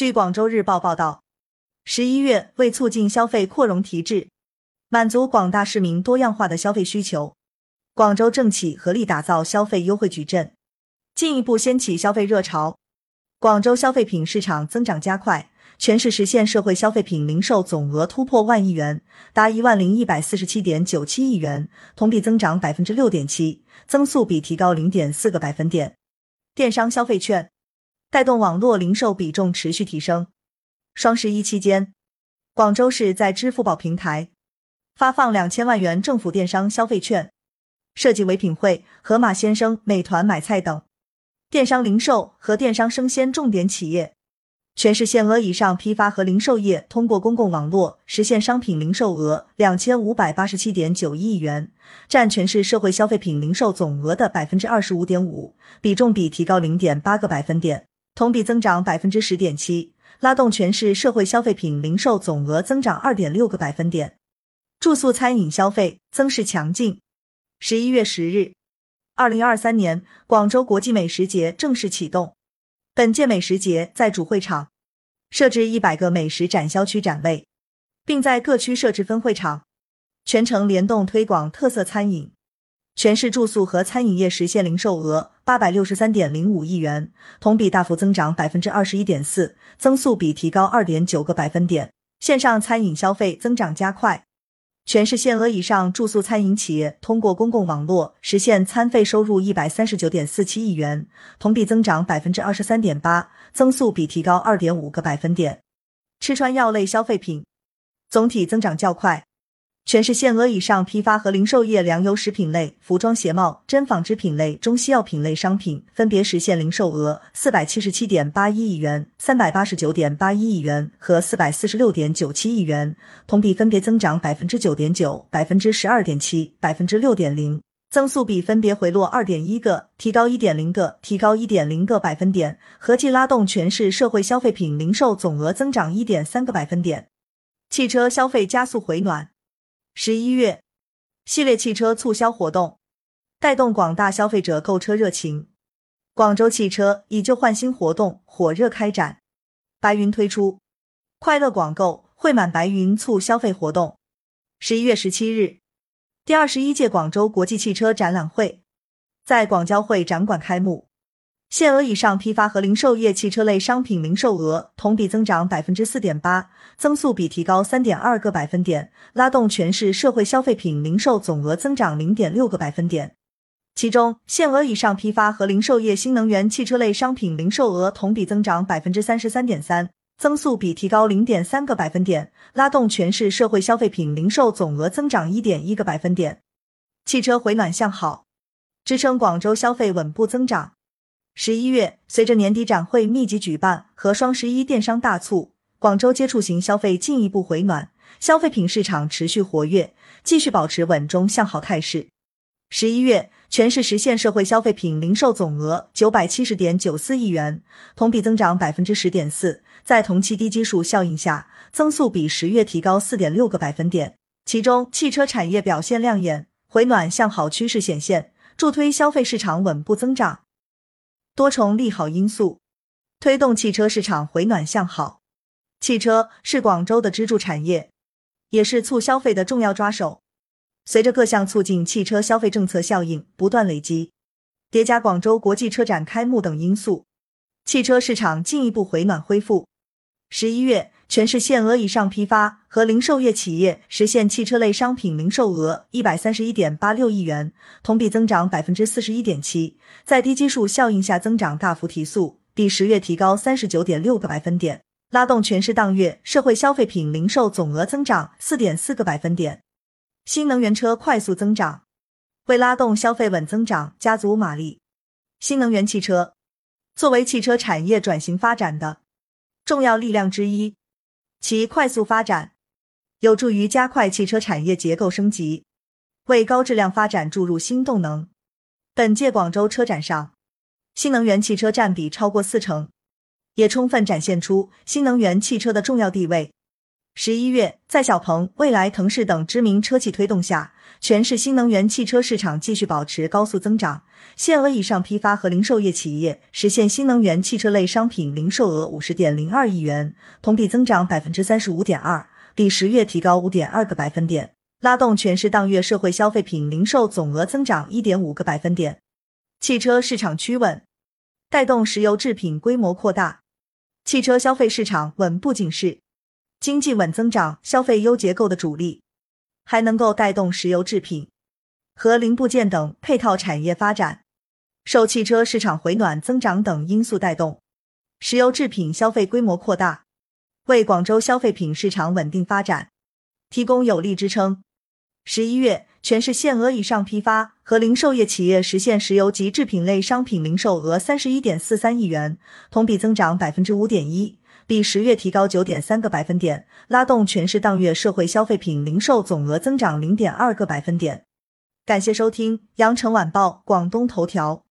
据广州日报报道，十一月为促进消费扩容提质，满足广大市民多样化的消费需求，广州政企合力打造消费优惠矩阵，进一步掀起消费热潮。广州消费品市场增长加快，全市实现社会消费品零售总额突破万亿元，达一万零一百四十七点九七亿元，同比增长百分之六点七，增速比提高零点四个百分点。电商消费券带动网络零售比重持续提升。双十一期间，广州市在支付宝平台发放两千万元政府电商消费券，涉及唯品会、盒马鲜生、美团买菜等。电商零售和电商生鲜重点企业，全市限额以上批发和零售业通过公共网络实现商品零售额两千五百八十七点九亿元，占全市社会消费品零售总额的百分之二十五点五，比重比提高零点八个百分点，同比增长百分之十点七，拉动全市社会消费品零售总额增长二点六个百分点。住宿餐饮消费增势强劲。十一月十日。二零二三年广州国际美食节正式启动。本届美食节在主会场设置一百个美食展销区展位，并在各区设置分会场，全程联动推广特色餐饮。全市住宿和餐饮业实现零售额八百六十三点零五亿元，同比大幅增长百分之二十一点四，增速比提高二点九个百分点。线上餐饮消费增长加快。全市限额以上住宿餐饮企业通过公共网络实现餐费收入一百三十九点四七亿元，同比增长百分之二十三点八，增速比提高二点五个百分点。吃穿药类消费品总体增长较快。全市限额以上批发和零售业粮油食品类、服装鞋帽、针纺织品类、中西药品类商品分别实现零售额四百七十七点八一亿元、三百八十九点八一亿元和四百四十六点九七亿元，同比分别增长百分之九点九、百分之十二点七、百分之六点零，增速比分别回落二点一个、提高一点零个、提高一点零个百分点，合计拉动全市社会消费品零售总额增长一点三个百分点。汽车消费加速回暖。十一月，系列汽车促销活动带动广大消费者购车热情。广州汽车以旧换新活动火热开展，白云推出快乐广购汇满白云促消费活动。十一月十七日，第二十一届广州国际汽车展览会在广交会展馆开幕。限额以上批发和零售业汽车类商品零售额同比增长百分之四点八，增速比提高三点二个百分点，拉动全市社会消费品零售总额增长零点六个百分点。其中，限额以上批发和零售业新能源汽车类商品零售额同比增长百分之三十三点三，增速比提高零点三个百分点，拉动全市社会消费品零售总额增长一点一个百分点。汽车回暖向好，支撑广州消费稳步增长。十一月，随着年底展会密集举办和双十一电商大促，广州接触型消费进一步回暖，消费品市场持续活跃，继续保持稳中向好态势。十一月，全市实现社会消费品零售总额九百七十点九四亿元，同比增长百分之十点四，在同期低基数效应下，增速比十月提高四点六个百分点。其中，汽车产业表现亮眼，回暖向好趋势显现，助推消费市场稳步增长。多重利好因素推动汽车市场回暖向好。汽车是广州的支柱产业，也是促消费的重要抓手。随着各项促进汽车消费政策效应不断累积，叠加广州国际车展开幕等因素，汽车市场进一步回暖恢复。十一月。全市限额以上批发和零售业企业实现汽车类商品零售额一百三十一点八六亿元，同比增长百分之四十一点七，在低基数效应下增长大幅提速，比十月提高三十九点六个百分点，拉动全市当月社会消费品零售总额增长四点四个百分点。新能源车快速增长，为拉动消费稳增长加足马力。新能源汽车作为汽车产业转型发展的重要力量之一。其快速发展有助于加快汽车产业结构升级，为高质量发展注入新动能。本届广州车展上，新能源汽车占比超过四成，也充分展现出新能源汽车的重要地位。十一月，在小鹏、蔚来、腾势等知名车企推动下，全市新能源汽车市场继续保持高速增长，限额以上批发和零售业企业实现新能源汽车类商品零售额五十点零二亿元，同比增长百分之三十五点二，比十月提高五点二个百分点，拉动全市当月社会消费品零售总额增长一点五个百分点。汽车市场趋稳，带动石油制品规模扩大，汽车消费市场稳不仅是经济稳增长、消费优结构的主力。还能够带动石油制品和零部件等配套产业发展，受汽车市场回暖增长等因素带动，石油制品消费规模扩大，为广州消费品市场稳定发展提供有力支撑。十一月，全市限额以上批发和零售业企业实现石油及制品类商品零售额三十一点四三亿元，同比增长百分之五点一。比十月提高九点三个百分点，拉动全市当月社会消费品零售总额增长零点二个百分点。感谢收听羊城晚报广东头条。